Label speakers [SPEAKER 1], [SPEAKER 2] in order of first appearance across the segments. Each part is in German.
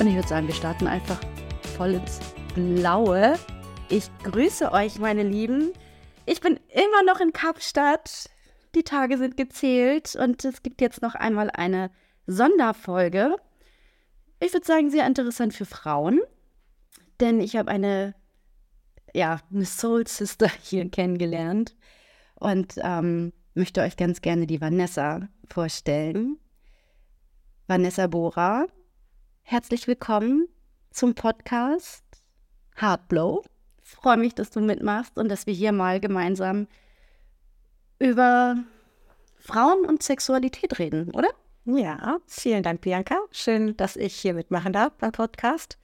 [SPEAKER 1] Und ich würde sagen, wir starten einfach voll ins Blaue. Ich grüße euch, meine Lieben. Ich bin immer noch in Kapstadt. Die Tage sind gezählt und es gibt jetzt noch einmal eine Sonderfolge. Ich würde sagen, sehr interessant für Frauen, denn ich habe eine, ja, eine Soul Sister hier kennengelernt und ähm, möchte euch ganz gerne die Vanessa vorstellen. Vanessa Bora, herzlich willkommen zum Podcast Heartblow. Ich freue mich, dass du mitmachst und dass wir hier mal gemeinsam über Frauen und Sexualität reden, oder?
[SPEAKER 2] Ja, vielen Dank, Bianca. Schön, dass ich hier mitmachen darf beim Podcast.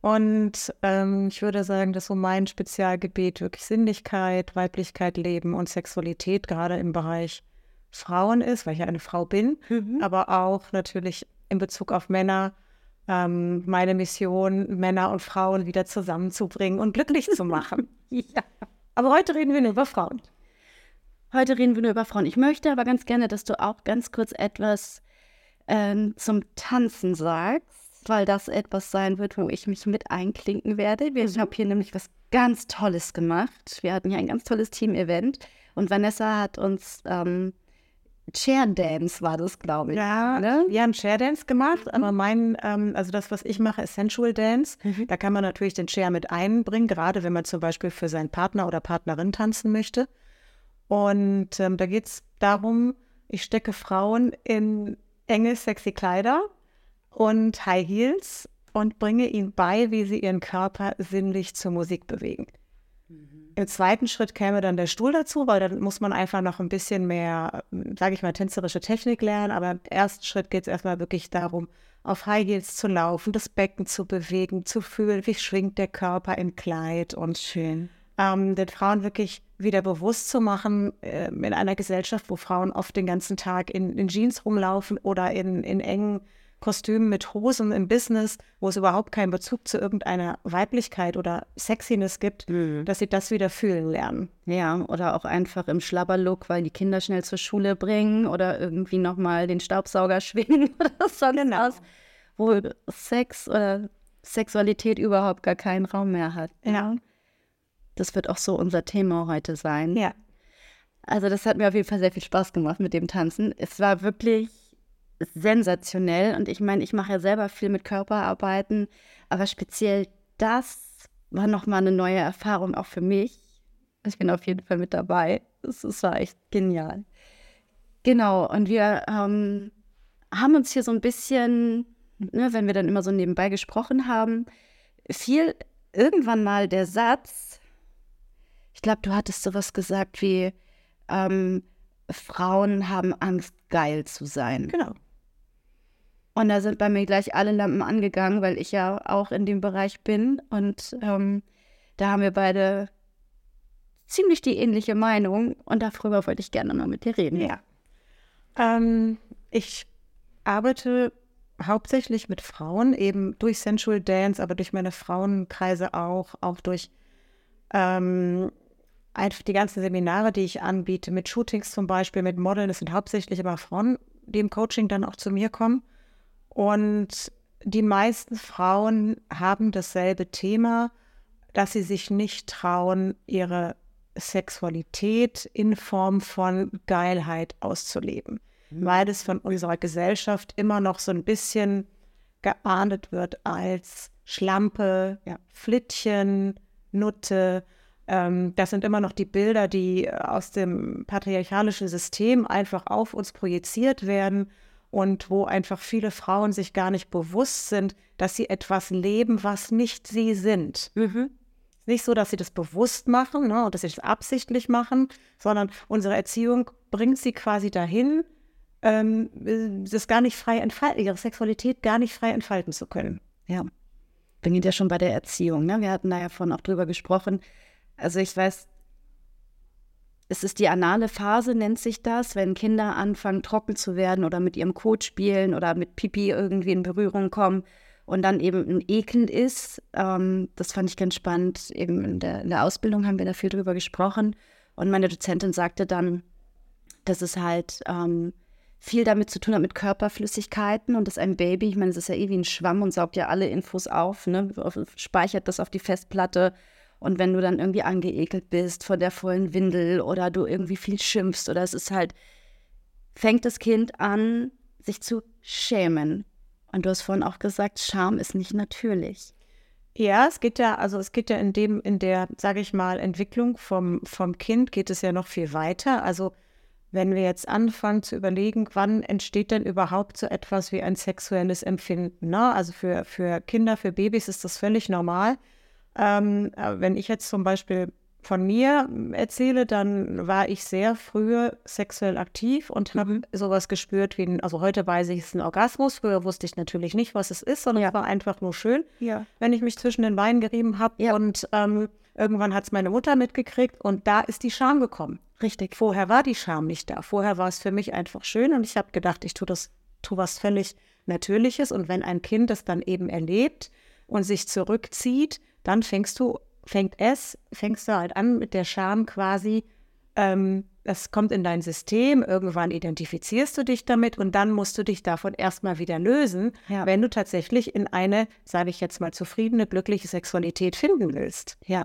[SPEAKER 2] Und ähm, ich würde sagen, dass so mein Spezialgebiet wirklich Sinnlichkeit, Weiblichkeit, Leben und Sexualität gerade im Bereich Frauen ist, weil ich ja eine Frau bin, mhm. aber auch natürlich in Bezug auf Männer. Ähm, meine Mission, Männer und Frauen wieder zusammenzubringen und glücklich zu machen. ja. Aber heute reden wir nur über Frauen.
[SPEAKER 1] Heute reden wir nur über Frauen. Ich möchte aber ganz gerne, dass du auch ganz kurz etwas ähm, zum Tanzen sagst, weil das etwas sein wird, wo ich mich mit einklinken werde. Wir mhm. haben hier nämlich was ganz Tolles gemacht. Wir hatten hier ein ganz tolles Team-Event und Vanessa hat uns ähm, Chair Dance war das, glaube ich.
[SPEAKER 2] Ja, ne? wir haben Chair Dance gemacht, aber mein, ähm, also das, was ich mache, ist Sensual Dance. Mhm. Da kann man natürlich den Chair mit einbringen, gerade wenn man zum Beispiel für seinen Partner oder Partnerin tanzen möchte. Und ähm, da geht es darum, ich stecke Frauen in enge, sexy Kleider und High Heels und bringe ihnen bei, wie sie ihren Körper sinnlich zur Musik bewegen. Mhm. Im zweiten Schritt käme dann der Stuhl dazu, weil dann muss man einfach noch ein bisschen mehr, sage ich mal, tänzerische Technik lernen. Aber im ersten Schritt geht es erstmal wirklich darum, auf High Heels zu laufen, das Becken zu bewegen, zu fühlen, wie schwingt der Körper im Kleid und schön ähm, den Frauen wirklich wieder bewusst zu machen, äh, in einer Gesellschaft, wo Frauen oft den ganzen Tag in, in Jeans rumlaufen oder in, in engen Kostümen mit Hosen im Business, wo es überhaupt keinen Bezug zu irgendeiner Weiblichkeit oder Sexiness gibt, mhm. dass sie das wieder fühlen lernen.
[SPEAKER 1] Ja, oder auch einfach im Schlabberlook, weil die Kinder schnell zur Schule bringen oder irgendwie nochmal den Staubsauger schwingen oder sonst genau. was, wo Sex oder Sexualität überhaupt gar keinen Raum mehr hat.
[SPEAKER 2] Ja.
[SPEAKER 1] Das wird auch so unser Thema heute sein.
[SPEAKER 2] Ja.
[SPEAKER 1] Also das hat mir auf jeden Fall sehr viel Spaß gemacht mit dem Tanzen. Es war wirklich sensationell und ich meine, ich mache ja selber viel mit Körperarbeiten, aber speziell das war nochmal eine neue Erfahrung auch für mich. Ich bin auf jeden Fall mit dabei. Das war echt genial. Genau, und wir ähm, haben uns hier so ein bisschen, ne, wenn wir dann immer so nebenbei gesprochen haben, fiel irgendwann mal der Satz, ich glaube, du hattest sowas gesagt wie, ähm, Frauen haben Angst, geil zu sein.
[SPEAKER 2] Genau.
[SPEAKER 1] Und da sind bei mir gleich alle Lampen angegangen, weil ich ja auch in dem Bereich bin. Und ähm, da haben wir beide ziemlich die ähnliche Meinung. Und darüber wollte ich gerne mal mit dir reden.
[SPEAKER 2] Ja. Ähm, ich arbeite hauptsächlich mit Frauen, eben durch Sensual Dance, aber durch meine Frauenkreise auch, auch durch ähm, einfach die ganzen Seminare, die ich anbiete, mit Shootings zum Beispiel, mit Modeln, das sind hauptsächlich immer Frauen, die im Coaching dann auch zu mir kommen. Und die meisten Frauen haben dasselbe Thema, dass sie sich nicht trauen, ihre Sexualität in Form von Geilheit auszuleben, mhm. weil es von unserer Gesellschaft immer noch so ein bisschen geahndet wird als Schlampe, ja, Flittchen, Nutte, ähm, das sind immer noch die Bilder, die aus dem patriarchalischen System einfach auf uns projiziert werden und wo einfach viele Frauen sich gar nicht bewusst sind, dass sie etwas leben, was nicht sie sind. Mhm. Nicht so, dass sie das bewusst machen ne, und dass sie das absichtlich machen, sondern unsere Erziehung bringt sie quasi dahin, ähm, das gar nicht frei entfalten, ihre Sexualität gar nicht frei entfalten zu können.
[SPEAKER 1] Ja. Beginnt ja schon bei der Erziehung. Ne? Wir hatten da ja vorhin auch drüber gesprochen, also ich weiß, es ist die anale Phase, nennt sich das, wenn Kinder anfangen, trocken zu werden oder mit ihrem Kot spielen oder mit Pipi irgendwie in Berührung kommen und dann eben ein Ekel ist. Ähm, das fand ich ganz spannend. Eben in der, in der, Ausbildung haben wir da viel drüber gesprochen. Und meine Dozentin sagte dann, dass es halt ähm, viel damit zu tun hat mit Körperflüssigkeiten und dass ein Baby, ich meine, es ist ja eh wie ein Schwamm und saugt ja alle Infos auf, ne? speichert das auf die Festplatte. Und wenn du dann irgendwie angeekelt bist von der vollen Windel oder du irgendwie viel schimpfst oder es ist halt, fängt das Kind an, sich zu schämen. Und du hast vorhin auch gesagt, Scham ist nicht natürlich.
[SPEAKER 2] Ja, es geht ja, also es geht ja in dem, in der, sage ich mal, Entwicklung vom, vom Kind geht es ja noch viel weiter. Also wenn wir jetzt anfangen zu überlegen, wann entsteht denn überhaupt so etwas wie ein sexuelles Empfinden? Ne? Also für, für Kinder, für Babys ist das völlig normal. Ähm, wenn ich jetzt zum Beispiel von mir erzähle, dann war ich sehr früh sexuell aktiv und habe mhm. sowas gespürt wie, ein, also heute weiß ich, es ist ein Orgasmus. Früher wusste ich natürlich nicht, was es ist, sondern ja. es war einfach nur schön, ja. wenn ich mich zwischen den Beinen gerieben habe. Ja. Und ähm, irgendwann hat es meine Mutter mitgekriegt und da ist die Scham gekommen.
[SPEAKER 1] Richtig.
[SPEAKER 2] Vorher war die Scham nicht da. Vorher war es für mich einfach schön und ich habe gedacht, ich tue das, tue was völlig Natürliches. Und wenn ein Kind das dann eben erlebt und sich zurückzieht, dann fängst du fängt es, fängst du halt an mit der Scham quasi, ähm, das kommt in dein System, irgendwann identifizierst du dich damit und dann musst du dich davon erstmal wieder lösen, ja. wenn du tatsächlich in eine, sage ich jetzt mal, zufriedene, glückliche Sexualität finden willst.
[SPEAKER 1] Ja.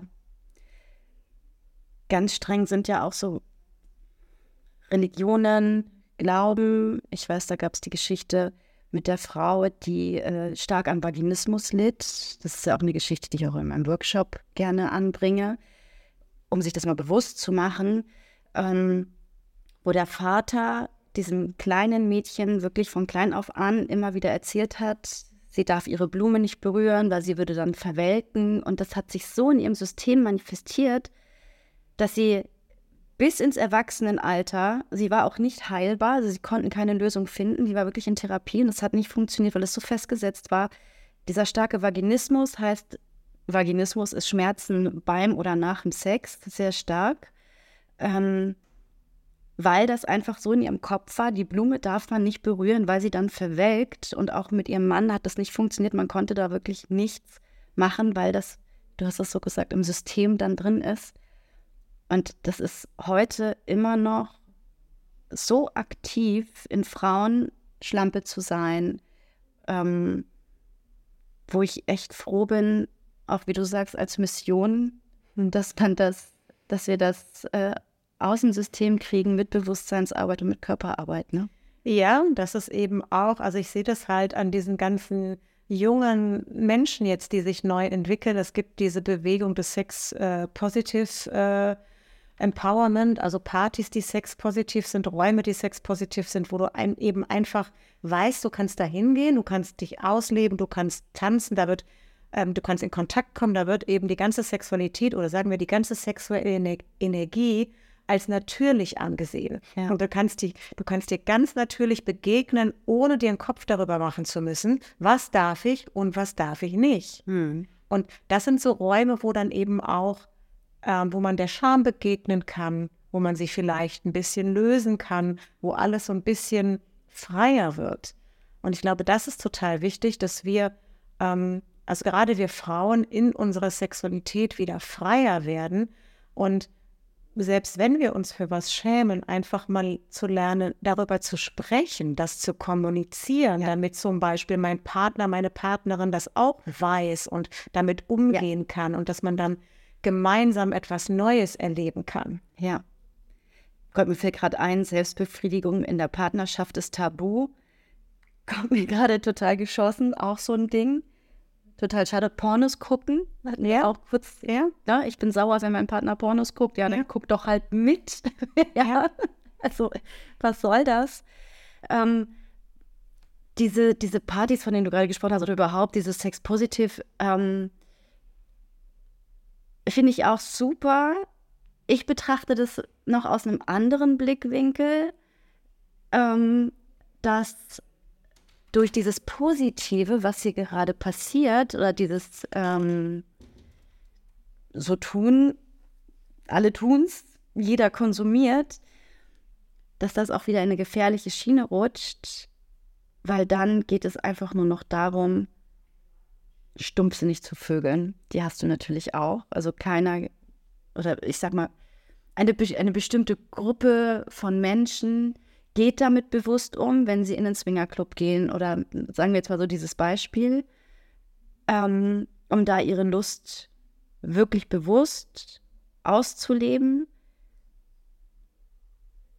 [SPEAKER 1] Ganz streng sind ja auch so Religionen, Glauben. Ich weiß, da gab es die Geschichte, mit der Frau, die äh, stark an Vaginismus litt. Das ist ja auch eine Geschichte, die ich auch in meinem Workshop gerne anbringe, um sich das mal bewusst zu machen, ähm, wo der Vater diesem kleinen Mädchen wirklich von klein auf an immer wieder erzählt hat, sie darf ihre Blume nicht berühren, weil sie würde dann verwelken. Und das hat sich so in ihrem System manifestiert, dass sie bis ins Erwachsenenalter. Sie war auch nicht heilbar, also sie konnten keine Lösung finden. Sie war wirklich in Therapie und es hat nicht funktioniert, weil es so festgesetzt war. Dieser starke Vaginismus heißt, Vaginismus ist Schmerzen beim oder nach dem Sex, sehr stark. Ähm, weil das einfach so in ihrem Kopf war, die Blume darf man nicht berühren, weil sie dann verwelkt und auch mit ihrem Mann hat das nicht funktioniert. Man konnte da wirklich nichts machen, weil das, du hast das so gesagt, im System dann drin ist. Und das ist heute immer noch so aktiv, in Frauen Schlampe zu sein, ähm, wo ich echt froh bin, auch wie du sagst, als Mission, dass man das, dass wir das äh, Außensystem kriegen mit Bewusstseinsarbeit und mit Körperarbeit, ne?
[SPEAKER 2] Ja, das ist eben auch, also ich sehe das halt an diesen ganzen jungen Menschen jetzt, die sich neu entwickeln. Es gibt diese Bewegung des Sex äh, Positive äh, Empowerment, also Partys, die sexpositiv sind, Räume, die sexpositiv sind, wo du ein, eben einfach weißt, du kannst da hingehen, du kannst dich ausleben, du kannst tanzen, da wird, ähm, du kannst in Kontakt kommen, da wird eben die ganze Sexualität oder sagen wir die ganze sexuelle Ener Energie als natürlich angesehen. Ja. Und du kannst, die, du kannst dir ganz natürlich begegnen, ohne dir einen Kopf darüber machen zu müssen, was darf ich und was darf ich nicht. Hm. Und das sind so Räume, wo dann eben auch ähm, wo man der Scham begegnen kann, wo man sich vielleicht ein bisschen lösen kann, wo alles so ein bisschen freier wird. Und ich glaube, das ist total wichtig, dass wir, ähm, also gerade wir Frauen, in unserer Sexualität wieder freier werden und selbst wenn wir uns für was schämen, einfach mal zu lernen, darüber zu sprechen, das zu kommunizieren, ja. damit zum Beispiel mein Partner, meine Partnerin das auch weiß und damit umgehen ja. kann und dass man dann gemeinsam etwas Neues erleben kann.
[SPEAKER 1] Ja. Kommt mir fällt gerade ein, Selbstbefriedigung in der Partnerschaft ist tabu. Kommt mir gerade total geschossen, auch so ein Ding. Total schade. Pornos gucken. Ja. Auch kurz, ja. ja. Ich bin sauer, wenn mein Partner Pornos guckt. Ja, dann ja. guck doch halt mit. ja. ja. Also, was soll das? Ähm, diese, diese Partys, von denen du gerade gesprochen hast, oder überhaupt dieses Sex-Positive, ähm, Finde ich auch super. Ich betrachte das noch aus einem anderen Blickwinkel, ähm, dass durch dieses Positive, was hier gerade passiert, oder dieses ähm, so tun, alle tun's, jeder konsumiert, dass das auch wieder in eine gefährliche Schiene rutscht, weil dann geht es einfach nur noch darum, stumpfsinnig zu vögeln. Die hast du natürlich auch. Also keiner, oder ich sag mal, eine, eine bestimmte Gruppe von Menschen geht damit bewusst um, wenn sie in den Swingerclub gehen oder sagen wir jetzt mal so dieses Beispiel, ähm, um da ihre Lust wirklich bewusst auszuleben.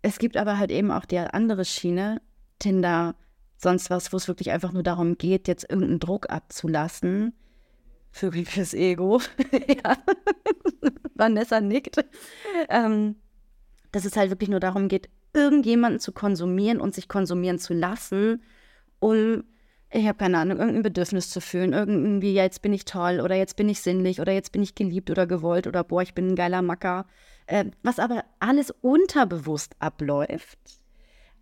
[SPEAKER 1] Es gibt aber halt eben auch die andere Schiene, Tinder, sonst was, wo es wirklich einfach nur darum geht, jetzt irgendeinen Druck abzulassen. Vögel fürs Ego. Vanessa nickt. Ähm, dass es halt wirklich nur darum geht, irgendjemanden zu konsumieren und sich konsumieren zu lassen, um, ich habe keine Ahnung, irgendein Bedürfnis zu fühlen. Irgendwie, ja, jetzt bin ich toll oder jetzt bin ich sinnlich oder jetzt bin ich geliebt oder gewollt oder boah, ich bin ein geiler Macker. Äh, was aber alles unterbewusst abläuft.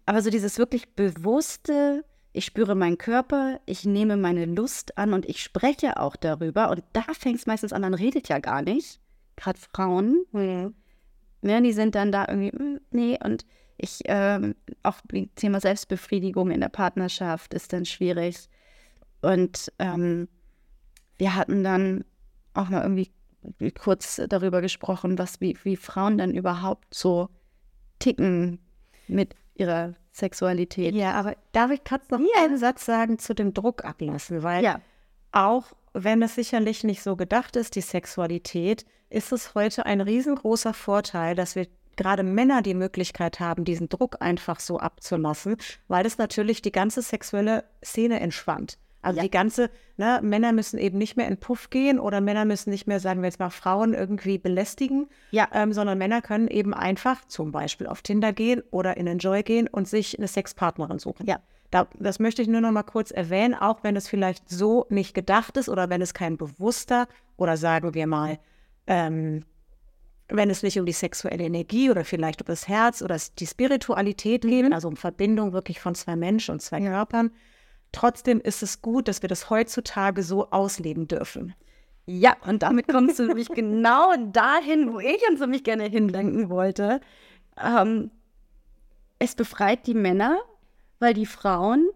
[SPEAKER 1] Aber so dieses wirklich bewusste, ich spüre meinen Körper, ich nehme meine Lust an und ich spreche auch darüber. Und da fängt es meistens an, man redet ja gar nicht. Gerade Frauen. Mhm. Ja, die sind dann da irgendwie, hm, nee, und ich, ähm, auch Thema Selbstbefriedigung in der Partnerschaft ist dann schwierig. Und ähm, wir hatten dann auch mal irgendwie kurz darüber gesprochen, was wie, wie Frauen dann überhaupt so ticken mit ihrer Sexualität.
[SPEAKER 2] Ja, aber darf ich gerade noch ja. einen Satz sagen zu dem Druck ablassen? Weil ja. auch wenn es sicherlich nicht so gedacht ist, die Sexualität, ist es heute ein riesengroßer Vorteil, dass wir gerade Männer die Möglichkeit haben, diesen Druck einfach so abzulassen, weil das natürlich die ganze sexuelle Szene entspannt. Also ja. die ganze, ne, Männer müssen eben nicht mehr in Puff gehen oder Männer müssen nicht mehr, sagen wir jetzt mal, Frauen irgendwie belästigen, ja. ähm, sondern Männer können eben einfach zum Beispiel auf Tinder gehen oder in Enjoy gehen und sich eine Sexpartnerin suchen. Ja. Da, das möchte ich nur noch mal kurz erwähnen, auch wenn es vielleicht so nicht gedacht ist oder wenn es kein bewusster oder sagen wir mal, ähm, wenn es nicht um die sexuelle Energie oder vielleicht um das Herz oder die Spiritualität geht, mhm. also um Verbindung wirklich von zwei Menschen und zwei Körpern, Trotzdem ist es gut, dass wir das heutzutage so ausleben dürfen.
[SPEAKER 1] Ja, und damit kommst du nämlich genau dahin, wo ich uns nämlich gerne hinlenken wollte. Ähm, es befreit die Männer, weil die Frauen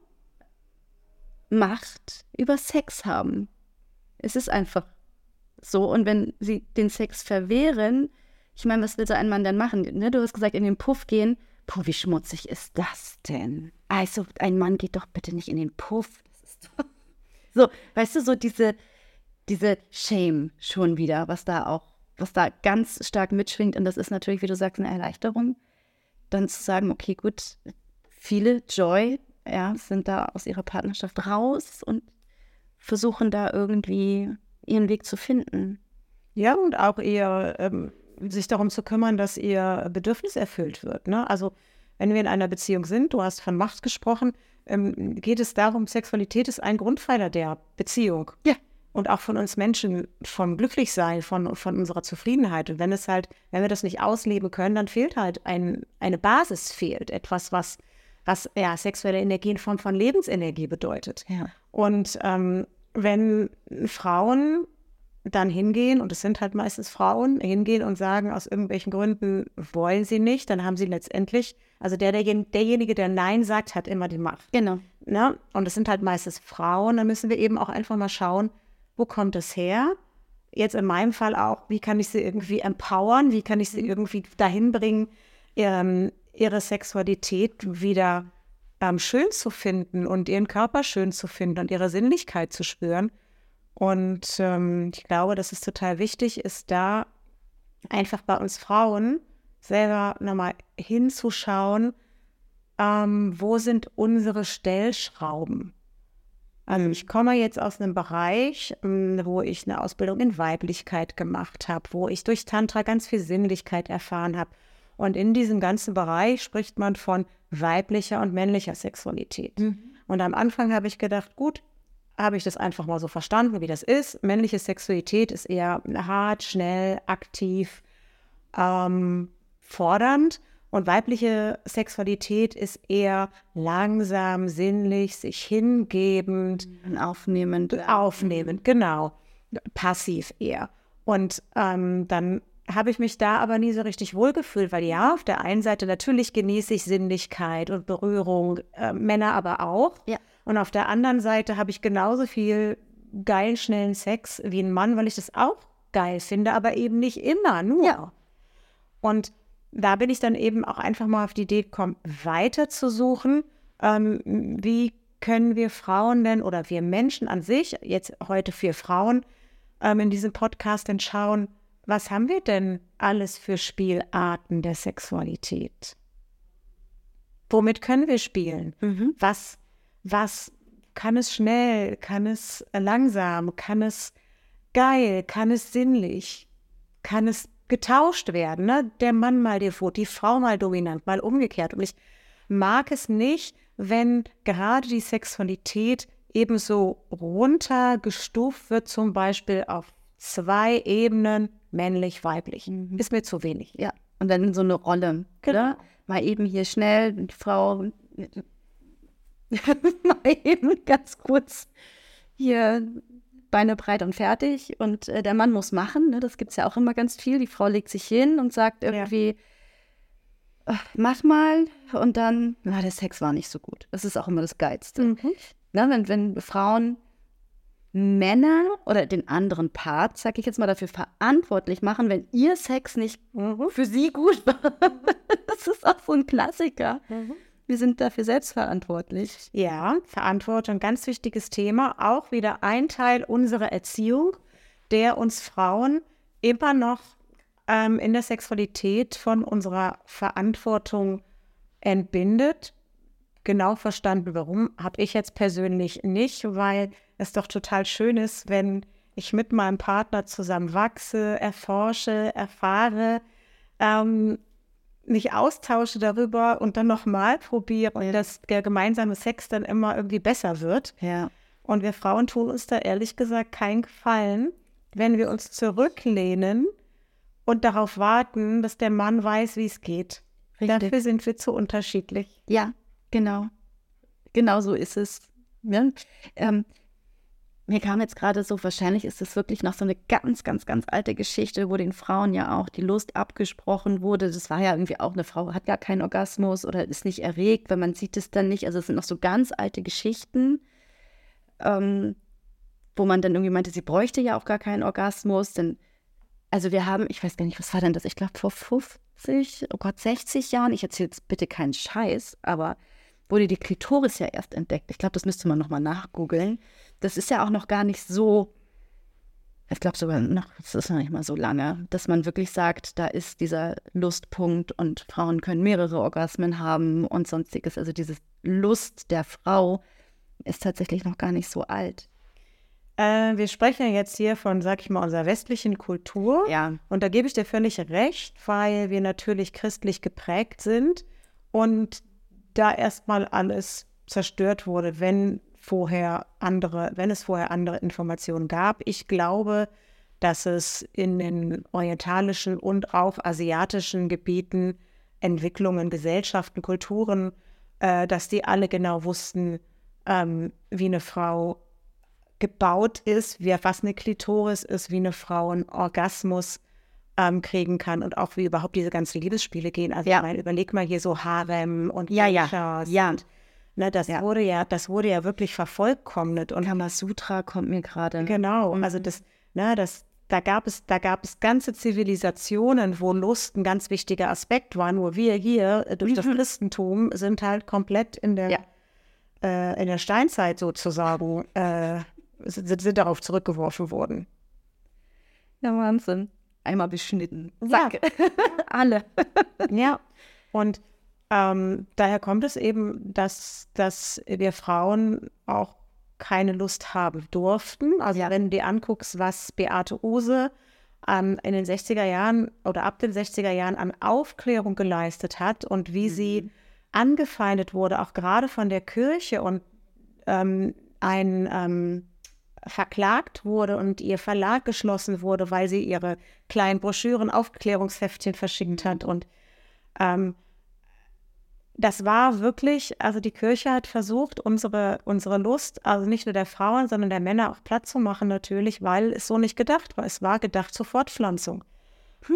[SPEAKER 1] Macht über Sex haben. Es ist einfach so. Und wenn sie den Sex verwehren, ich meine, was will so ein Mann denn machen? Ne? Du hast gesagt, in den Puff gehen. Puh, wie schmutzig ist das denn? Also, ein Mann geht doch bitte nicht in den Puff. So, weißt du, so diese, diese Shame schon wieder, was da auch, was da ganz stark mitschwingt. Und das ist natürlich, wie du sagst, eine Erleichterung. Dann zu sagen, okay, gut, viele Joy, ja, sind da aus ihrer Partnerschaft raus und versuchen da irgendwie ihren Weg zu finden.
[SPEAKER 2] Ja, und auch eher ähm, sich darum zu kümmern, dass ihr Bedürfnis erfüllt wird. Ne? Also wenn wir in einer Beziehung sind, du hast von Macht gesprochen, ähm, geht es darum, Sexualität ist ein Grundpfeiler der Beziehung. Ja. Und auch von uns Menschen, vom Glücklichsein, von, von unserer Zufriedenheit. Und wenn es halt, wenn wir das nicht ausleben können, dann fehlt halt ein, eine Basis, fehlt etwas, was, was ja, sexuelle Energie in Form von Lebensenergie bedeutet. Ja. Und ähm, wenn Frauen dann hingehen, und es sind halt meistens Frauen, hingehen und sagen, aus irgendwelchen Gründen wollen sie nicht, dann haben sie letztendlich, also der, derjenige, derjenige der Nein sagt, hat immer die Macht.
[SPEAKER 1] Genau.
[SPEAKER 2] Ne? Und es sind halt meistens Frauen, dann müssen wir eben auch einfach mal schauen, wo kommt es her? Jetzt in meinem Fall auch, wie kann ich sie irgendwie empowern, wie kann ich sie irgendwie dahin bringen, ähm, ihre Sexualität wieder ähm, schön zu finden und ihren Körper schön zu finden und ihre Sinnlichkeit zu spüren. Und ähm, ich glaube, dass es total wichtig ist, da einfach bei uns Frauen selber nochmal hinzuschauen, ähm, wo sind unsere Stellschrauben. Also ich komme jetzt aus einem Bereich, ähm, wo ich eine Ausbildung in Weiblichkeit gemacht habe, wo ich durch Tantra ganz viel Sinnlichkeit erfahren habe. Und in diesem ganzen Bereich spricht man von weiblicher und männlicher Sexualität. Mhm. Und am Anfang habe ich gedacht, gut, habe ich das einfach mal so verstanden, wie das ist. Männliche Sexualität ist eher hart, schnell, aktiv, ähm, fordernd. Und weibliche Sexualität ist eher langsam, sinnlich, sich hingebend.
[SPEAKER 1] Aufnehmend.
[SPEAKER 2] Aufnehmend, genau. Passiv eher. Und ähm, dann habe ich mich da aber nie so richtig wohlgefühlt, weil ja, auf der einen Seite natürlich genieße ich Sinnlichkeit und Berührung, äh, Männer aber auch. Ja. Und auf der anderen Seite habe ich genauso viel geilen, schnellen Sex wie ein Mann, weil ich das auch geil finde, aber eben nicht immer, nur. Ja. Und da bin ich dann eben auch einfach mal auf die Idee gekommen, weiter zu suchen, ähm, wie können wir Frauen denn oder wir Menschen an sich, jetzt heute für Frauen, ähm, in diesem Podcast denn schauen, was haben wir denn alles für Spielarten der Sexualität? Womit können wir spielen?
[SPEAKER 1] Mhm.
[SPEAKER 2] Was, was kann es schnell, kann es langsam, kann es geil, kann es sinnlich, kann es getauscht werden, ne? Der Mann mal devot, die Frau mal dominant, mal umgekehrt. Und ich mag es nicht, wenn gerade die Sexualität ebenso runtergestuft wird, zum Beispiel auf zwei Ebenen, männlich, weiblich.
[SPEAKER 1] Mhm.
[SPEAKER 2] Ist mir zu wenig.
[SPEAKER 1] Ja. Und dann so eine Rolle.
[SPEAKER 2] Genau.
[SPEAKER 1] Ne? Mal eben hier schnell, die Frau mal eben ganz kurz hier Beine breit und fertig. Und äh, der Mann muss machen. Ne? Das gibt es ja auch immer ganz viel. Die Frau legt sich hin und sagt irgendwie, "Ach, mach mal. Und dann, na, der Sex war nicht so gut. Das ist auch immer das Geilste.
[SPEAKER 2] Mhm.
[SPEAKER 1] Ne? Wenn, wenn Frauen Männer oder den anderen Part, sag ich jetzt mal, dafür verantwortlich machen, wenn ihr Sex nicht
[SPEAKER 2] Mhm.
[SPEAKER 1] für sie gut war. das ist auch so ein Klassiker. Wir sind dafür selbstverantwortlich.
[SPEAKER 2] Ja, Verantwortung, ganz wichtiges Thema. Auch wieder ein Teil unserer Erziehung, der uns Frauen immer noch ähm, in der Sexualität von unserer Verantwortung entbindet. Genau verstanden, warum, habe ich jetzt persönlich nicht, weil es doch total schön ist, wenn ich mit meinem Partner zusammen wachse, erforsche, erfahre, ähm, mich austausche darüber und dann nochmal probiere und dass der gemeinsame Sex dann immer irgendwie besser wird.
[SPEAKER 1] Ja.
[SPEAKER 2] Und wir Frauen tun uns da ehrlich gesagt keinen Gefallen, wenn wir uns zurücklehnen und darauf warten, dass der Mann weiß, wie es geht. Dafür sind wir zu unterschiedlich.
[SPEAKER 1] Ja, genau. Genau so ist es. Ja. Ähm, mir kam jetzt gerade so, wahrscheinlich ist es wirklich noch so eine ganz, ganz, ganz alte Geschichte, wo den Frauen ja auch die Lust abgesprochen wurde. Das war ja irgendwie auch eine Frau, hat gar keinen Orgasmus oder ist nicht erregt, weil man sieht es dann nicht. Also es sind noch so ganz alte Geschichten, ähm, wo man dann irgendwie meinte, sie bräuchte ja auch gar keinen Orgasmus. Denn, also wir haben, ich weiß gar nicht, was war denn das? Ich glaube vor 50, oh Gott, 60 Jahren, ich erzähle jetzt bitte keinen Scheiß, aber wurde die Klitoris ja erst entdeckt. Ich glaube, das müsste man nochmal nachgoogeln. Das ist ja auch noch gar nicht so, ich glaube sogar noch, das ist noch nicht mal so lange, dass man wirklich sagt, da ist dieser Lustpunkt und Frauen können mehrere Orgasmen haben und sonstiges. Also diese Lust der Frau ist tatsächlich noch gar nicht so alt.
[SPEAKER 2] Äh, wir sprechen ja jetzt hier von, sag ich mal, unserer westlichen Kultur.
[SPEAKER 1] Ja.
[SPEAKER 2] Und da gebe ich dir völlig recht, weil wir natürlich christlich geprägt sind und da erstmal alles zerstört wurde, wenn vorher andere, wenn es vorher andere Informationen gab. Ich glaube, dass es in den orientalischen und auch asiatischen Gebieten Entwicklungen, Gesellschaften, Kulturen, äh, dass die alle genau wussten, ähm, wie eine Frau gebaut ist, wie, was eine Klitoris ist, wie eine Frau einen Orgasmus ähm, kriegen kann und auch wie überhaupt diese ganzen Liebesspiele gehen. Also
[SPEAKER 1] Ja.
[SPEAKER 2] ich meine, überleg mal hier so Harem und
[SPEAKER 1] Ja, ja. Ja.
[SPEAKER 2] Und, ne, das
[SPEAKER 1] Ja.
[SPEAKER 2] wurde ja, das wurde ja wirklich vervollkommnet und
[SPEAKER 1] Kamasutra kommt mir gerade.
[SPEAKER 2] Genau, also das, ne, das, da gab es, da gab es ganze Zivilisationen, wo Lust ein ganz wichtiger Aspekt war. Nur wir hier äh, durch das Christentum sind halt komplett in der,
[SPEAKER 1] Ja.
[SPEAKER 2] äh, in der Steinzeit sozusagen, äh, sind, sind darauf zurückgeworfen worden.
[SPEAKER 1] Ja, Wahnsinn. Einmal beschnitten.
[SPEAKER 2] Ja.
[SPEAKER 1] Zack. Alle.
[SPEAKER 2] Ja, und ähm, daher kommt es eben, dass, dass wir Frauen auch keine Lust haben durften. Also
[SPEAKER 1] Ja.
[SPEAKER 2] wenn du dir anguckst, was Beate Use ähm, in den 60er Jahren oder ab den 60er Jahren an Aufklärung geleistet hat und wie sie angefeindet wurde, auch gerade von der Kirche und ähm, ein ähm, verklagt wurde und ihr Verlag geschlossen wurde, weil sie ihre kleinen Broschüren, Aufklärungsheftchen verschickt hat. Und ähm, das war wirklich, also die Kirche hat versucht, unsere, unsere Lust, also nicht nur der Frauen, sondern der Männer auch platt zu machen, natürlich, weil es so nicht gedacht war. Es war gedacht zur Fortpflanzung.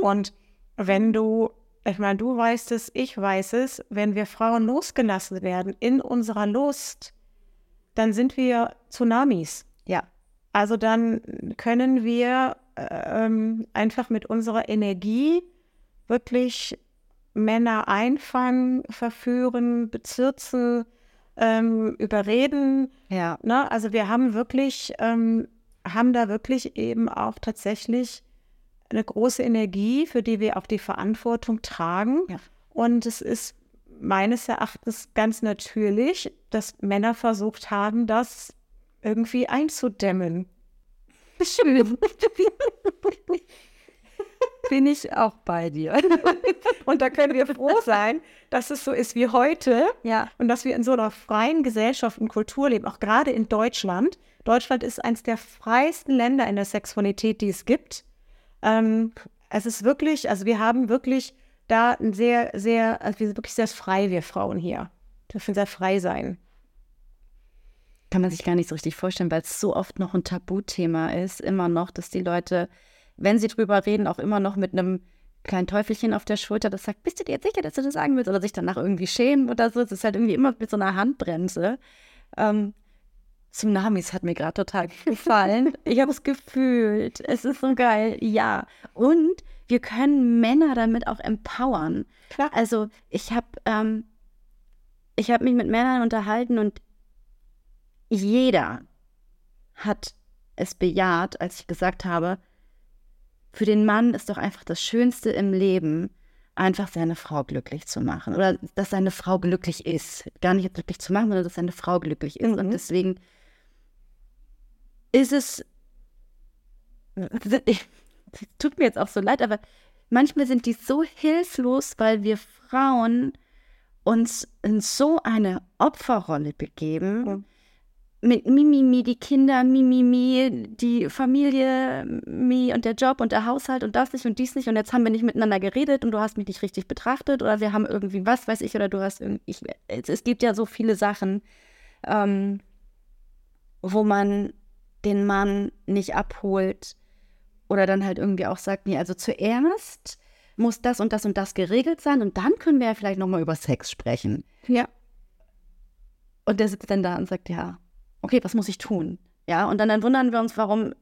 [SPEAKER 2] Und wenn du, ich meine, du weißt es, ich weiß es, wenn wir Frauen losgelassen werden in unserer Lust, dann sind wir Tsunamis.
[SPEAKER 1] Ja.
[SPEAKER 2] Also dann können wir ähm, einfach mit unserer Energie wirklich Männer einfangen, verführen, bezirzen, ähm, überreden.
[SPEAKER 1] Ja.
[SPEAKER 2] Ne? Also wir haben wirklich, ähm, haben da wirklich eben auch tatsächlich eine große Energie, für die wir auch die Verantwortung tragen.
[SPEAKER 1] Ja.
[SPEAKER 2] Und es ist meines Erachtens ganz natürlich, dass Männer versucht haben, das irgendwie einzudämmen.
[SPEAKER 1] Schön. Bin ich auch bei dir.
[SPEAKER 2] Und da können wir froh sein, dass es so ist wie heute
[SPEAKER 1] Ja.
[SPEAKER 2] und dass wir in so einer freien Gesellschaft und Kultur leben, auch gerade in Deutschland. Deutschland ist eines der freiesten Länder in der Sexualität, die es gibt. Ähm, es ist wirklich, also wir haben wirklich da ein sehr, sehr, also wir sind wirklich sehr frei, wir Frauen hier. Dürfen sehr frei sein.
[SPEAKER 1] Kann man sich gar nicht so richtig vorstellen, weil es so oft noch ein Tabuthema ist, immer noch, dass die Leute, wenn sie drüber reden, auch immer noch mit einem kleinen Teufelchen auf der Schulter, das sagt, bist du dir jetzt sicher, dass du das sagen willst? Oder sich danach irgendwie schämen oder so. Es ist halt irgendwie immer mit so einer Handbremse. Ähm, Tsunamis hat mir gerade total gefallen. ich habe es gefühlt. Es ist so geil. Ja. Und wir können Männer damit auch empowern.
[SPEAKER 2] Klar.
[SPEAKER 1] Also ich habe ähm, ich habe mich mit Männern unterhalten und jeder hat es bejaht, als ich gesagt habe, für den Mann ist doch einfach das Schönste im Leben, einfach seine Frau glücklich zu machen. Oder dass seine Frau glücklich ist. Gar nicht glücklich zu machen, sondern dass seine Frau glücklich ist. Und
[SPEAKER 2] Mhm.
[SPEAKER 1] deswegen ist es. Es tut mir jetzt auch so leid, aber manchmal sind die so hilflos, weil wir Frauen uns in so eine Opferrolle begeben.
[SPEAKER 2] Mhm.
[SPEAKER 1] Mit Mimimi, die Kinder, Mimimi, die Familie, Mi und der Job und der Haushalt und das nicht und dies nicht und jetzt haben wir nicht miteinander geredet und du hast mich nicht richtig betrachtet oder wir haben irgendwie was, weiß ich, oder du hast irgendwie, ich, es, es gibt ja so viele Sachen, ähm, wo man den Mann nicht abholt oder dann halt irgendwie auch sagt, nee, also zuerst muss das und das und das geregelt sein und dann können wir ja vielleicht nochmal über Sex sprechen.
[SPEAKER 2] Ja.
[SPEAKER 1] Und der sitzt dann da und sagt, ja, okay, was muss ich tun? Ja, und dann, dann wundern wir uns, warum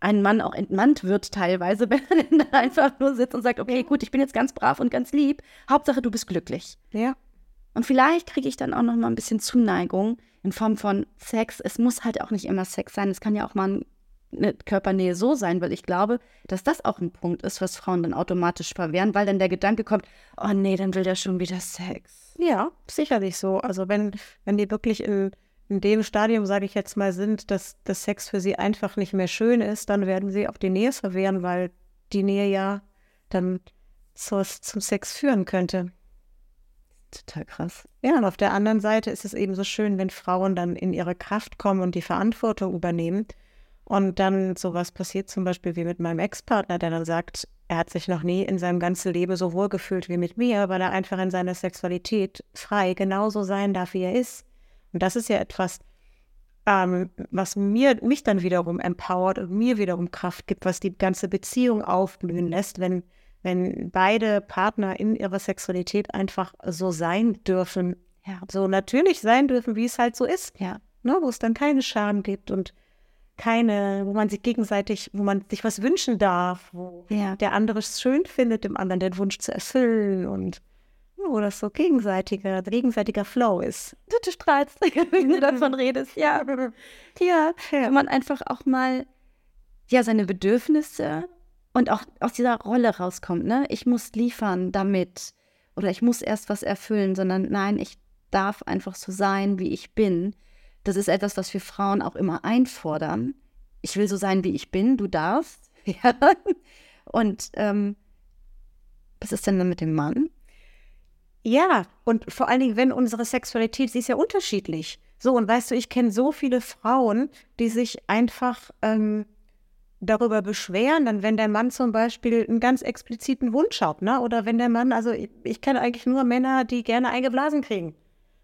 [SPEAKER 1] ein Mann auch entmannt wird teilweise, wenn er dann einfach nur sitzt und sagt, okay, gut, ich bin jetzt ganz brav und ganz lieb. Hauptsache, du bist glücklich.
[SPEAKER 2] Ja.
[SPEAKER 1] Und vielleicht kriege ich dann auch noch mal ein bisschen Zuneigung in Form von Sex. Es muss halt auch nicht immer Sex sein. Es kann ja auch mal eine Körpernähe so sein, weil ich glaube, dass das auch ein Punkt ist, was Frauen dann automatisch verwehren, weil dann der Gedanke kommt, oh nee, dann will der schon wieder Sex.
[SPEAKER 2] Ja, sicherlich so. Also wenn, wenn die wirklich in, in dem Stadium, sage ich jetzt mal, sind, dass das Sex für sie einfach nicht mehr schön ist, dann werden sie auch die Nähe verwehren, weil die Nähe ja dann zur, zum Sex führen könnte.
[SPEAKER 1] Total krass.
[SPEAKER 2] Ja, und auf der anderen Seite ist es eben so schön, wenn Frauen dann in ihre Kraft kommen und die Verantwortung übernehmen. Und dann sowas passiert zum Beispiel wie mit meinem Ex-Partner, der dann sagt, er hat sich noch nie in seinem ganzen Leben so wohl gefühlt wie mit mir, weil er einfach in seiner Sexualität frei genauso sein darf, wie er ist. Und das ist ja etwas, ähm, was mir, mich dann wiederum empowert und mir wiederum Kraft gibt, was die ganze Beziehung aufblühen lässt, wenn, wenn beide Partner in ihrer Sexualität einfach so sein dürfen,
[SPEAKER 1] Ja.
[SPEAKER 2] so natürlich sein dürfen, wie es halt so ist,
[SPEAKER 1] Ja.
[SPEAKER 2] ne? wo es dann keine Scham gibt und keine, wo man sich gegenseitig, wo man sich was wünschen darf, wo
[SPEAKER 1] Ja.
[SPEAKER 2] der andere es schön findet, dem anderen den Wunsch zu erfüllen und wo das so gegenseitiger, gegenseitiger Flow ist.
[SPEAKER 1] Du, du strahlst, wenn du davon redest. Ja. Ja. Wenn man einfach auch mal ja, seine Bedürfnisse und auch aus dieser Rolle rauskommt, ne? Ich muss liefern damit oder ich muss erst was erfüllen, sondern nein, ich darf einfach so sein, wie ich bin. Das ist etwas, was wir Frauen auch immer einfordern. Ich will so sein, wie ich bin, du darfst. Und ähm, was ist denn dann mit dem Mann?
[SPEAKER 2] Ja, und vor allen Dingen, wenn unsere Sexualität, sie ist ja unterschiedlich. So, und weißt du, ich kenne so viele Frauen, die sich einfach ähm, darüber beschweren, dann wenn der Mann zum Beispiel einen ganz expliziten Wunsch hat, ne? Oder wenn der Mann, also ich, ich kenne eigentlich nur Männer, die gerne eingeblasen kriegen.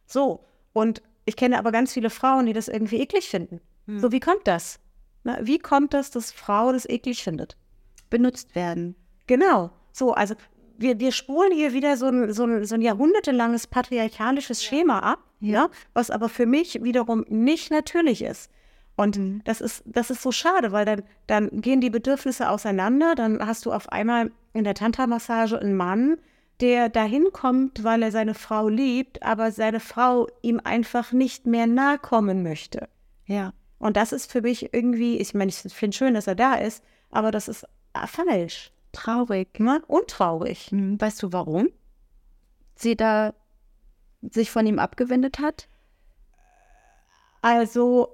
[SPEAKER 2] So, und ich kenne aber ganz viele Frauen, die das irgendwie eklig finden. So, wie kommt das? Na, wie kommt das, dass Frau das eklig findet?
[SPEAKER 1] Benutzt werden.
[SPEAKER 2] Genau. So, also wir, wir spulen hier wieder so ein, so ein, so ein jahrhundertelanges patriarchalisches Schema ab, ja. was aber für mich wiederum nicht natürlich ist. Und mhm. das ist, das ist so schade, weil dann, dann gehen die Bedürfnisse auseinander. Dann hast du auf einmal in der Tantra-Massage einen Mann, der dahin kommt, weil er seine Frau liebt, aber seine Frau ihm einfach nicht mehr nahe kommen möchte.
[SPEAKER 1] Ja.
[SPEAKER 2] Und das ist für mich irgendwie, ich meine, ich finde schön, dass er da ist, aber das ist falsch.
[SPEAKER 1] Traurig.
[SPEAKER 2] Ne? Und traurig.
[SPEAKER 1] Hm, weißt du warum? Sie da sich von ihm abgewendet hat?
[SPEAKER 2] Also,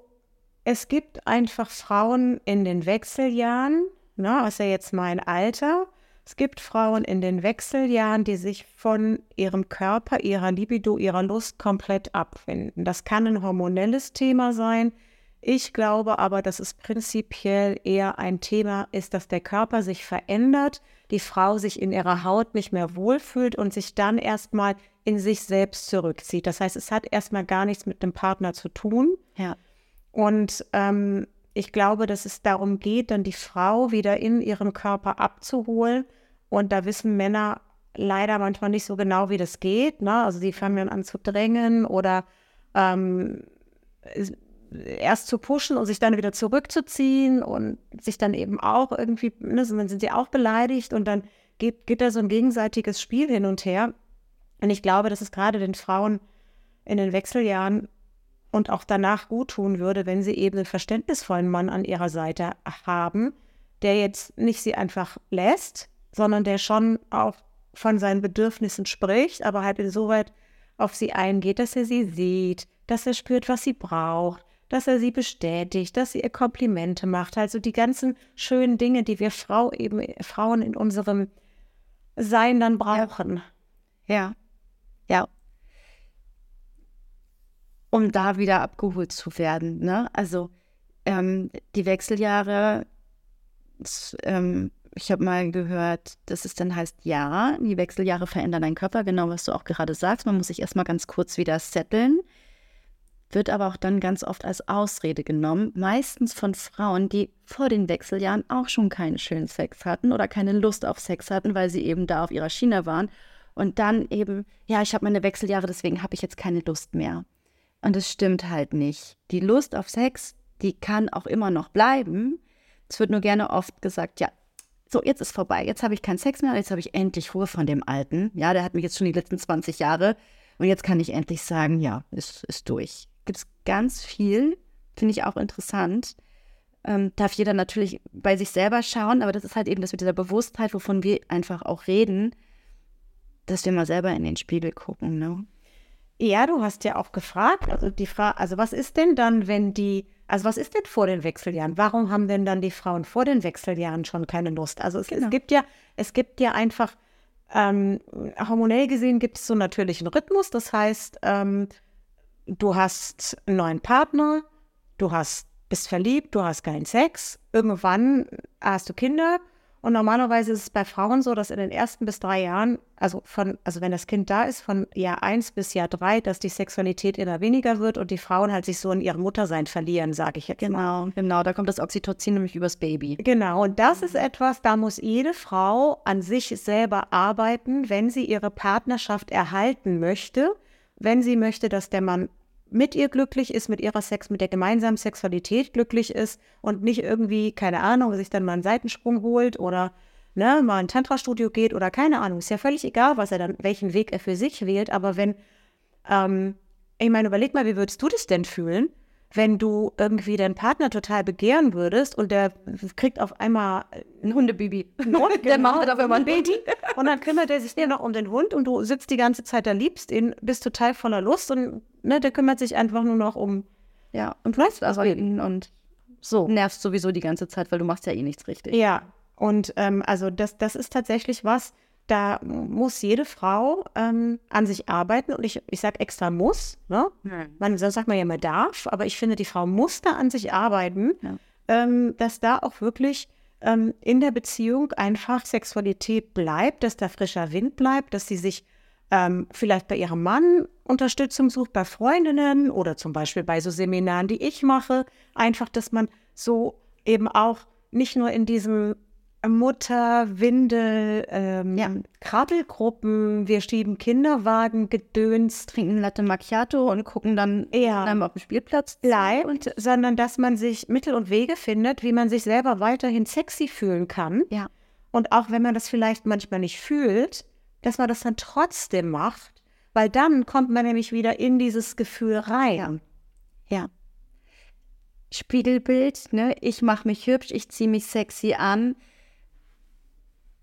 [SPEAKER 2] es gibt einfach Frauen in den Wechseljahren, ne, ist ja jetzt mein Alter, es gibt Frauen in den Wechseljahren, die sich von ihrem Körper, ihrer Libido, ihrer Lust komplett abwenden. Das kann ein hormonelles Thema sein. Ich glaube aber, dass es prinzipiell eher ein Thema ist, dass der Körper sich verändert, die Frau sich in ihrer Haut nicht mehr wohlfühlt und sich dann erstmal in sich selbst zurückzieht. Das heißt, es hat erstmal gar nichts mit dem Partner zu tun.
[SPEAKER 1] Ja.
[SPEAKER 2] Und ähm, ich glaube, dass es darum geht, dann die Frau wieder in ihrem Körper abzuholen und da wissen Männer leider manchmal nicht so genau, wie das geht. Ne? Also die fangen dann an zu drängen oder ähm, erst zu pushen und sich dann wieder zurückzuziehen und sich dann eben auch irgendwie, ne, dann sind sie auch beleidigt und dann geht, geht da so ein gegenseitiges Spiel hin und her. Und ich glaube, dass es gerade den Frauen in den Wechseljahren und auch danach gut tun würde, wenn sie eben einen verständnisvollen Mann an ihrer Seite haben, der jetzt nicht sie einfach lässt, sondern der schon auch von seinen Bedürfnissen spricht, aber halt insoweit auf sie eingeht, dass er sie sieht, dass er spürt, was sie braucht, dass er sie bestätigt, dass sie ihr Komplimente macht. Also die ganzen schönen Dinge, die wir Frau eben, Frauen in unserem Sein dann brauchen.
[SPEAKER 1] Ja. Ja. Um da wieder abgeholt zu werden. Ne? Also ähm, die Wechseljahre ähm, ich habe mal gehört, dass es dann heißt, ja, die Wechseljahre verändern deinen Körper, genau was du auch gerade sagst. Man muss sich erstmal ganz kurz wieder setteln, wird aber auch dann ganz oft als Ausrede genommen, meistens von Frauen, die vor den Wechseljahren auch schon keinen schönen Sex hatten oder keine Lust auf Sex hatten, weil sie eben da auf ihrer Schiene waren. Und dann eben, ja, ich habe meine Wechseljahre, deswegen habe ich jetzt keine Lust mehr. Und es stimmt halt nicht. Die Lust auf Sex, die kann auch immer noch bleiben. Es wird nur gerne oft gesagt, ja, so, jetzt ist vorbei. Jetzt habe ich keinen Sex mehr. Jetzt habe ich endlich Ruhe von dem Alten. Ja, der hat mich jetzt schon die letzten 20 Jahre. Und jetzt kann ich endlich sagen, ja, ist, ist durch. Gibt es ganz viel, finde ich auch interessant. Ähm, darf jeder natürlich bei sich selber schauen, aber das ist halt eben das mit dieser Bewusstheit, wovon wir einfach auch reden, dass wir mal selber in den Spiegel gucken. Ne?
[SPEAKER 2] Ja, du hast ja auch gefragt, also die Frage, also was ist denn dann, wenn die also was ist denn vor den Wechseljahren? Warum haben denn dann die Frauen vor den Wechseljahren schon keine Lust? Also es, genau. es gibt ja, es gibt ja einfach, ähm, hormonell gesehen gibt es so einen natürlichen Rhythmus. Das heißt, ähm, du hast einen neuen Partner, du hast, bist verliebt, du hast keinen Sex, irgendwann hast du Kinder und normalerweise ist es bei Frauen so, dass in den ersten bis drei Jahren, also von, also wenn das Kind da ist, von Jahr eins bis Jahr drei, dass die Sexualität immer weniger wird und die Frauen halt sich so in ihrem Muttersein verlieren, sage ich jetzt
[SPEAKER 1] genau,
[SPEAKER 2] mal.
[SPEAKER 1] Genau, da kommt das Oxytocin nämlich übers Baby.
[SPEAKER 2] Genau, und das ist etwas, da muss jede Frau an sich selber arbeiten, wenn sie ihre Partnerschaft erhalten möchte, wenn sie möchte, dass der Mann mit ihr glücklich ist, mit ihrer Sex, mit der gemeinsamen Sexualität glücklich ist und nicht irgendwie, keine Ahnung, sich dann mal einen Seitensprung holt oder ne, mal ein Tantra-Studio geht oder keine Ahnung. Ist ja völlig egal, was er dann, welchen Weg er für sich wählt. Aber wenn, ähm, ich meine, überleg mal, wie würdest du das denn fühlen, wenn du irgendwie deinen Partner total begehren würdest und der kriegt auf einmal ein Hundebaby.
[SPEAKER 1] Hund, der macht auf einmal ein Baby.
[SPEAKER 2] Und dann kümmert er sich nur noch um den Hund und du sitzt die ganze Zeit da, liebst ihn, bist total voller Lust und ne, der kümmert sich einfach nur noch um.
[SPEAKER 1] Ja, und weißt also und so. nervst sowieso die ganze Zeit, weil du machst ja eh nichts richtig.
[SPEAKER 2] Ja, und ähm, also das, das ist tatsächlich was, da muss jede Frau ähm, an sich arbeiten und ich, ich sage extra muss. Ne? Mhm. Man, sonst sagt man ja immer darf, aber ich finde, die Frau muss da an sich arbeiten, ja. ähm, dass da auch wirklich ähm, in der Beziehung einfach Sexualität bleibt, dass da frischer Wind bleibt, dass sie sich ähm, vielleicht bei ihrem Mann Unterstützung sucht, bei Freundinnen oder zum Beispiel bei so Seminaren, die ich mache. Einfach, dass man so eben auch nicht nur in diesem Mutter, Windel, ähm,
[SPEAKER 1] Ja.
[SPEAKER 2] Krabbelgruppen, wir schieben Kinderwagen, Gedöns
[SPEAKER 1] Trinken Latte Macchiato und gucken dann
[SPEAKER 2] Ja.
[SPEAKER 1] dann auf dem Spielplatz.
[SPEAKER 2] bleibt, sondern dass man sich Mittel und Wege findet, wie man sich selber weiterhin sexy fühlen kann.
[SPEAKER 1] Ja.
[SPEAKER 2] Und auch wenn man das vielleicht manchmal nicht fühlt, dass man das dann trotzdem macht, weil dann kommt man nämlich wieder in dieses Gefühl rein.
[SPEAKER 1] Ja. Spiegelbild, ne? Ich mache mich hübsch, ich ziehe mich sexy an,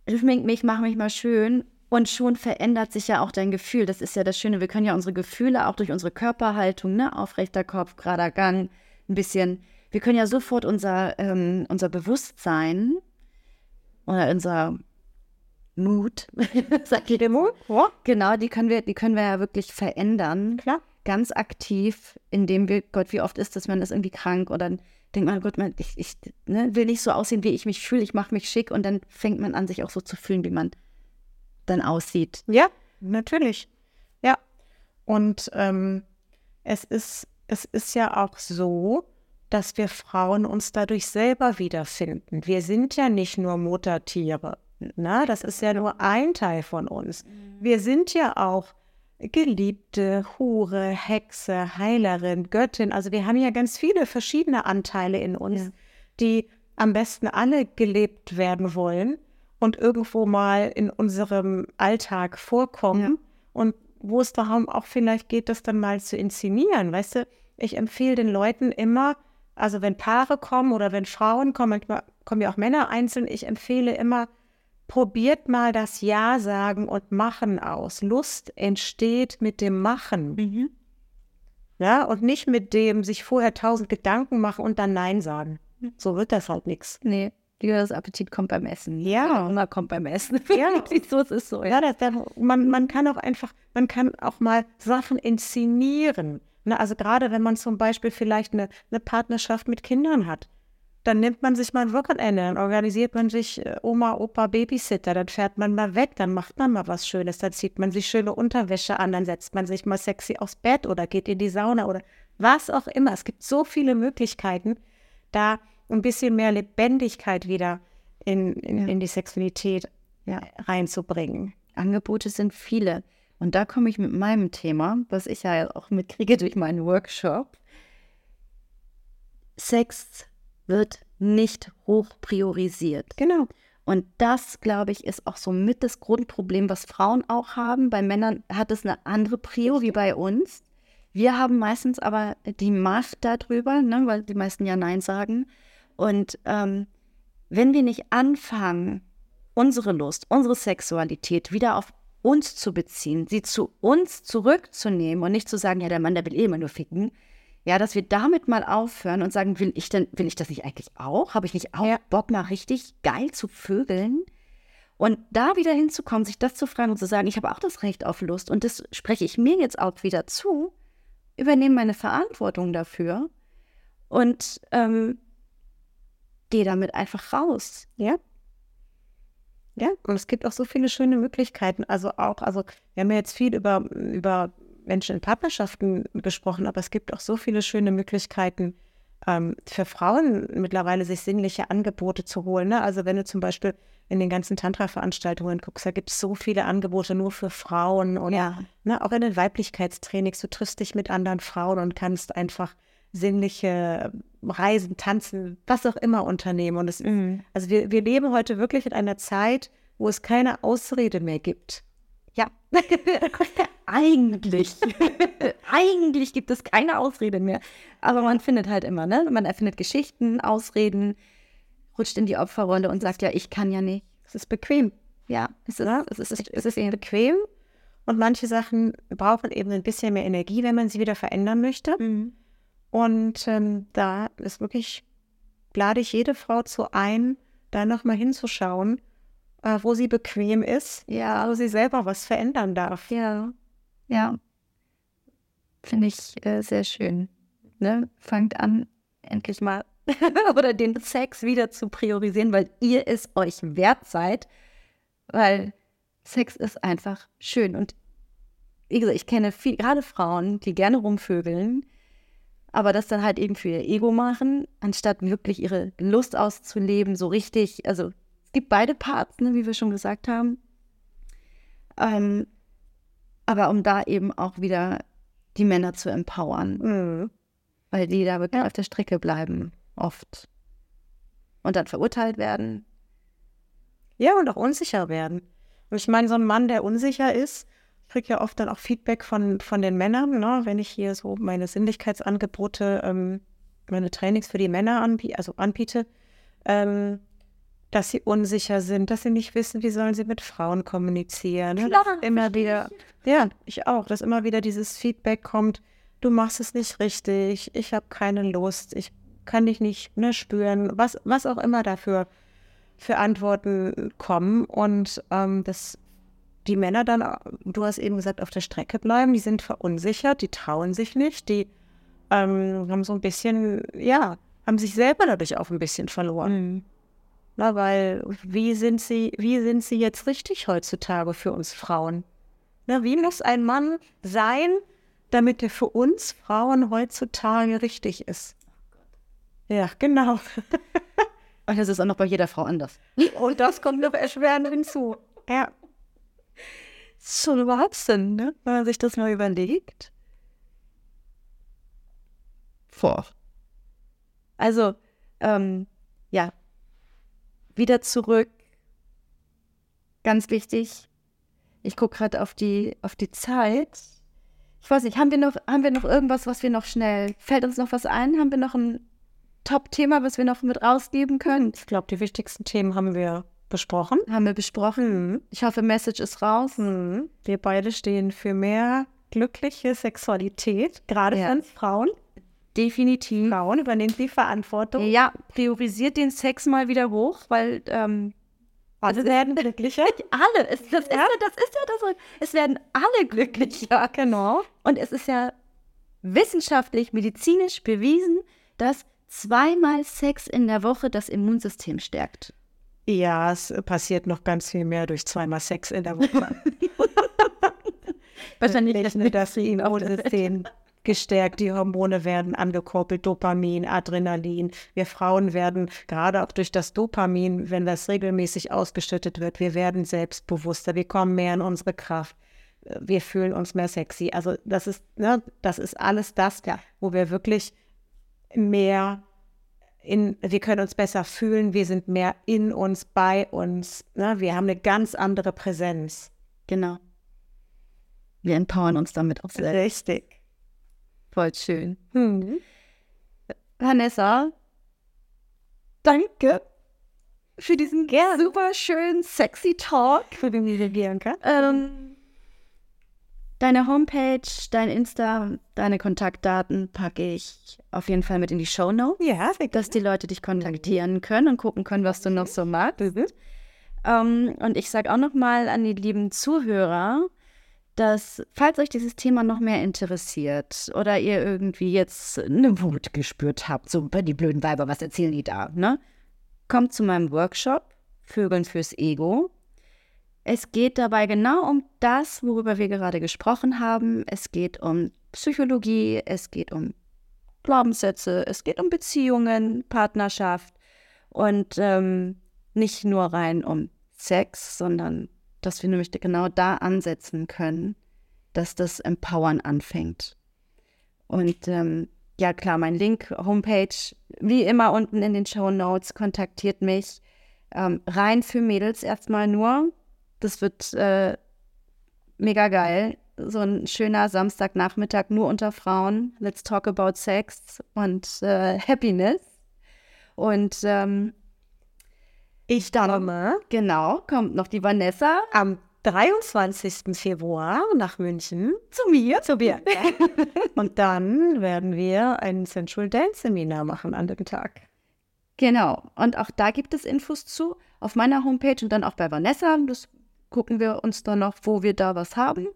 [SPEAKER 1] schmink mich, mache mich mal schön und schon verändert sich ja auch dein Gefühl. Das ist ja das Schöne. Wir können ja unsere Gefühle auch durch unsere Körperhaltung, ne? Aufrechter Kopf, gerader Gang, ein bisschen. Wir können ja sofort unser, ähm, unser Bewusstsein oder unser Mut, sag ich
[SPEAKER 2] Stimmung? Ja,
[SPEAKER 1] Genau, die können wir, die können wir ja wirklich verändern.
[SPEAKER 2] klar.
[SPEAKER 1] Ganz aktiv, indem wir, Gott, wie oft ist das, man ist irgendwie krank oder dann denkt man, Gott, man, ich, ich ne, will nicht so aussehen, wie ich mich fühle, ich mache mich schick und dann fängt man an, sich auch so zu fühlen, wie man dann aussieht.
[SPEAKER 2] Ja, natürlich. Ja. Und ähm, es, ist, es ist ja auch so, dass wir Frauen uns dadurch selber wiederfinden. Wir sind ja nicht nur Muttertiere. Na, das ist ja nur ein Teil von uns. Wir sind ja auch Geliebte, Hure, Hexe, Heilerin, Göttin. Also wir haben ja ganz viele verschiedene Anteile in uns,
[SPEAKER 1] Ja.
[SPEAKER 2] die am besten alle gelebt werden wollen und irgendwo mal in unserem Alltag vorkommen.
[SPEAKER 1] Ja.
[SPEAKER 2] Und wo es darum auch vielleicht geht, das dann mal zu inszenieren. Weißt du, ich empfehle den Leuten immer, also wenn Paare kommen oder wenn Frauen kommen, manchmal kommen ja auch Männer einzeln, ich empfehle immer, probiert mal das Ja sagen und Machen aus. Lust entsteht mit dem Machen. Ja, und nicht mit dem sich vorher tausend Gedanken machen und dann Nein sagen. So wird das halt nichts.
[SPEAKER 1] Nee, das Appetit kommt beim Essen.
[SPEAKER 2] Ja.
[SPEAKER 1] Hunger kommt beim Essen.
[SPEAKER 2] Ja.
[SPEAKER 1] so es ist so.
[SPEAKER 2] Ja, das, das, man, man kann auch einfach, man kann auch mal Sachen inszenieren. Ne, also gerade wenn man zum Beispiel vielleicht eine, eine Partnerschaft mit Kindern hat, dann nimmt man sich mal ein Wochenende, dann organisiert man sich äh, Oma, Opa, Babysitter, dann fährt man mal weg, dann macht man mal was Schönes, dann zieht man sich schöne Unterwäsche an, dann setzt man sich mal sexy aufs Bett oder geht in die Sauna oder was auch immer. Es gibt so viele Möglichkeiten, da ein bisschen mehr Lebendigkeit wieder in, in,
[SPEAKER 1] Ja.
[SPEAKER 2] in die Sexualität
[SPEAKER 1] Ja.
[SPEAKER 2] reinzubringen.
[SPEAKER 1] Angebote sind viele. Und da komme ich mit meinem Thema, was ich ja auch mitkriege durch meinen Workshop. Sex wird nicht hoch priorisiert.
[SPEAKER 2] Genau.
[SPEAKER 1] Und das, glaube ich, ist auch so mit das Grundproblem, was Frauen auch haben. Bei Männern hat es eine andere Prio wie bei uns. Wir haben meistens aber die Macht darüber, ne, weil die meisten ja Nein sagen. Und ähm, wenn wir nicht anfangen, unsere Lust, unsere Sexualität wieder auf uns zu beziehen, sie zu uns zurückzunehmen und nicht zu sagen, ja, der Mann, der will eh immer nur ficken, ja, dass wir damit mal aufhören und sagen, will ich denn, will ich das nicht eigentlich auch? Habe ich nicht auch
[SPEAKER 2] Ja.
[SPEAKER 1] Bock, mal richtig geil zu vögeln? Und da wieder hinzukommen, sich das zu fragen und zu sagen, ich habe auch das Recht auf Lust und das spreche ich mir jetzt auch wieder zu, übernehme meine Verantwortung dafür und ähm, gehe damit einfach raus.
[SPEAKER 2] Ja. Ja, und es gibt auch so viele schöne Möglichkeiten. Also auch, also wir haben ja jetzt viel über, über Menschen in Partnerschaften gesprochen, aber es gibt auch so viele schöne Möglichkeiten ähm, für Frauen mittlerweile, sich sinnliche Angebote zu holen. Ne? Also wenn du zum Beispiel in den ganzen Tantra-Veranstaltungen guckst, da gibt es so viele Angebote nur für Frauen und
[SPEAKER 1] Ja.
[SPEAKER 2] ne, auch in den Weiblichkeitstrainings, du triffst dich mit anderen Frauen und kannst einfach sinnliche Reisen, Tanzen, was auch immer unternehmen. Und es also wir, wir leben heute wirklich in einer Zeit, wo es keine Ausrede mehr gibt.
[SPEAKER 1] Ja, eigentlich. eigentlich gibt es keine Ausrede mehr. Aber man findet halt immer, ne? Man erfindet Geschichten, Ausreden, rutscht in die Opferrolle und sagt, ja, ich kann ja nicht.
[SPEAKER 2] Es ist bequem.
[SPEAKER 1] Ja, es ist,
[SPEAKER 2] Ja,
[SPEAKER 1] es ist,
[SPEAKER 2] Es ist eben bequem und manche Sachen brauchen eben ein bisschen mehr Energie, wenn man sie wieder verändern möchte.
[SPEAKER 1] Mhm.
[SPEAKER 2] Und ähm, da ist wirklich, lade ich jede Frau zu ein, da nochmal hinzuschauen, äh, wo sie bequem ist,
[SPEAKER 1] Ja,
[SPEAKER 2] wo sie selber was verändern darf.
[SPEAKER 1] ja, ja. Finde ich äh, sehr schön. Ne? Fangt an, endlich mal oder den Sex wieder zu priorisieren, weil ihr es euch wert seid. Weil Sex ist einfach schön. Und wie gesagt, ich kenne viel, gerade Frauen, die gerne rumvögeln, aber das dann halt eben für ihr Ego machen, anstatt wirklich ihre Lust auszuleben, so richtig. Also gibt beide Parts, ne, wie wir schon gesagt haben. Ähm, aber um da eben auch wieder die Männer zu empowern,
[SPEAKER 2] Mhm.
[SPEAKER 1] weil die da wirklich
[SPEAKER 2] Ja.
[SPEAKER 1] auf der Strecke bleiben, oft. Und dann verurteilt werden.
[SPEAKER 2] Ja, und auch unsicher werden. Und ich meine, so ein Mann, der unsicher ist, ich kriege ja oft dann auch Feedback von, von den Männern, ne, wenn ich hier so meine Sinnlichkeitsangebote, ähm, meine Trainings für die Männer anbie also anbiete, ähm, dass sie unsicher sind, dass sie nicht wissen, wie sollen sie mit Frauen kommunizieren. ne, dass
[SPEAKER 1] Klar,
[SPEAKER 2] immer wieder, ja, ich auch, dass immer wieder dieses Feedback kommt, du machst es nicht richtig, ich habe keine Lust, ich kann dich nicht ne, spüren, was, was auch immer dafür für Antworten kommen und ähm, dass die Männer dann, du hast eben gesagt, auf der Strecke bleiben, die sind verunsichert, die trauen sich nicht, die ähm, haben so ein bisschen, ja, haben sich selber dadurch auch ein bisschen verloren. Na, weil wie sind sie, wie sind sie jetzt richtig heutzutage für uns Frauen? Na, wie muss ein Mann sein, damit er für uns Frauen heutzutage richtig ist? Ja, genau.
[SPEAKER 1] Und das ist auch noch bei jeder Frau anders.
[SPEAKER 2] Und das kommt noch erschwerend hinzu. Ja.
[SPEAKER 1] ist schon Wahnsinn, ne? Wenn man sich das mal überlegt. Vor. Also, ähm, ja, wieder zurück. Ganz wichtig. Ich gucke gerade auf die, auf die Zeit. Ich weiß nicht, haben wir, noch, haben wir noch irgendwas, was wir noch schnell, fällt uns noch was ein? Haben wir noch ein Top-Thema, was wir noch mit rausgeben können?
[SPEAKER 2] Ich glaube, die wichtigsten Themen haben wir besprochen.
[SPEAKER 1] Haben wir besprochen. Ich hoffe, Message ist raus.
[SPEAKER 2] Mhm. Wir beide stehen für mehr glückliche Sexualität, gerade
[SPEAKER 1] Ja.
[SPEAKER 2] für uns Frauen.
[SPEAKER 1] Definitiv.
[SPEAKER 2] Frauen übernehmen die Verantwortung.
[SPEAKER 1] Ja, priorisiert den Sex mal wieder hoch, weil ähm,
[SPEAKER 2] Alle werden glücklicher.
[SPEAKER 1] alle, es, das, ist ja, das ist ja das, es werden alle glücklicher.
[SPEAKER 2] genau.
[SPEAKER 1] Und es ist ja wissenschaftlich, medizinisch bewiesen, dass zweimal Sex in der Woche das Immunsystem stärkt.
[SPEAKER 2] Ja, es passiert noch ganz viel mehr durch zweimal Sex in der Woche.
[SPEAKER 1] Wahrscheinlich
[SPEAKER 2] Nicht nur das Immunsystem gestärkt, die Hormone werden angekurbelt, Dopamin, Adrenalin. Wir Frauen werden gerade auch durch das Dopamin, wenn das regelmäßig ausgeschüttet wird, wir werden selbstbewusster, wir kommen mehr in unsere Kraft, wir fühlen uns mehr sexy. Also das ist, ne, das ist alles das,
[SPEAKER 1] Ja.
[SPEAKER 2] wo wir wirklich mehr in, wir können uns besser fühlen, wir sind mehr in uns, bei uns, ne? wir haben eine ganz andere Präsenz.
[SPEAKER 1] Genau. Wir empowern uns damit auch selbst.
[SPEAKER 2] Richtig.
[SPEAKER 1] Voll schön.
[SPEAKER 2] Hm.
[SPEAKER 1] Vanessa, danke für diesen super schönen, sexy Talk.
[SPEAKER 2] Für den Bianca.
[SPEAKER 1] Ähm, deine Homepage, dein Insta, deine Kontaktdaten packe ich auf jeden Fall mit in die Show Notes,
[SPEAKER 2] Ja, sehr
[SPEAKER 1] dass die Leute dich kontaktieren können und gucken können, was du noch so magst. Ähm, und ich sage auch noch mal an die lieben Zuhörer, dass falls euch dieses Thema noch mehr interessiert oder ihr irgendwie jetzt eine Wut gespürt habt, so die blöden Weiber, was erzählen die da, ne? Kommt zu meinem Workshop Vögeln fürs Ego. Es geht dabei genau um das, worüber wir gerade gesprochen haben. Es geht um Psychologie, es geht um Glaubenssätze, es geht um Beziehungen, Partnerschaft und ähm, nicht nur rein um Sex, sondern dass wir nämlich genau da ansetzen können, dass das Empowern anfängt. Und ähm, ja klar, mein Link, Homepage, wie immer unten in den Show Notes, kontaktiert mich. Ähm, rein für Mädels erstmal nur. Das wird äh, mega geil. So ein schöner Samstagnachmittag nur unter Frauen. Let's talk about Sex und äh, Happiness. Und ähm,
[SPEAKER 2] Ich komme
[SPEAKER 1] genau, kommt noch die Vanessa
[SPEAKER 2] am 23. Februar nach München
[SPEAKER 1] zu mir.
[SPEAKER 2] zu Bianca. Und dann werden wir ein Sensual Dance Seminar machen an dem Tag.
[SPEAKER 1] Genau. Und auch da gibt es Infos zu auf meiner Homepage und dann auch bei Vanessa. Das gucken wir uns dann noch, wo wir da was haben.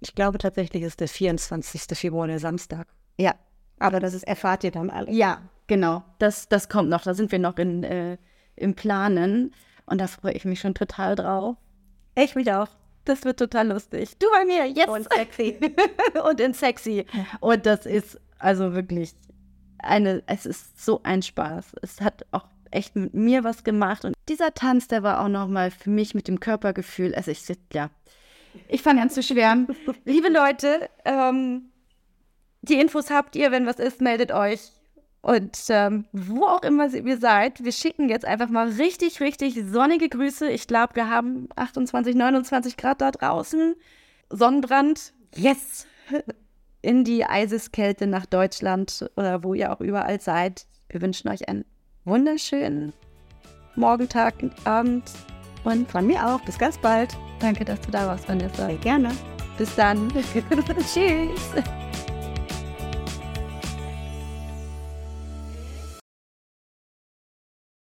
[SPEAKER 2] Ich glaube tatsächlich ist der 24. Februar der Samstag.
[SPEAKER 1] Ja,
[SPEAKER 2] Aber das ist, erfahrt ihr dann alle.
[SPEAKER 1] ja, genau. Das, das kommt noch. Da sind wir noch in, äh, im Planen. Und da freue ich mich schon total drauf.
[SPEAKER 2] Ich mich auch.
[SPEAKER 1] Das wird total lustig. Du bei mir, yes.
[SPEAKER 2] Und sexy.
[SPEAKER 1] und in sexy. Und das ist also wirklich eine, es ist so ein Spaß. Es hat auch echt mit mir was gemacht. Und dieser Tanz, der war auch nochmal für mich mit dem Körpergefühl. Also ich, ja, ich fange an zu schwärmen. Liebe Leute, ähm, die Infos habt ihr, wenn was ist, meldet euch. Und ähm, wo auch immer ihr seid, wir schicken jetzt einfach mal richtig, richtig sonnige Grüße. Ich glaube, wir haben 28, 29 Grad da draußen. Sonnenbrand. Yes! In die Eiseskälte nach Deutschland oder wo ihr auch überall seid. Wir wünschen euch einen wunderschönen Morgentag, Abend und von mir auch. Bis ganz bald. Danke, dass du da warst, Vanessa.
[SPEAKER 2] Sehr gerne.
[SPEAKER 1] Bis dann. Tschüss.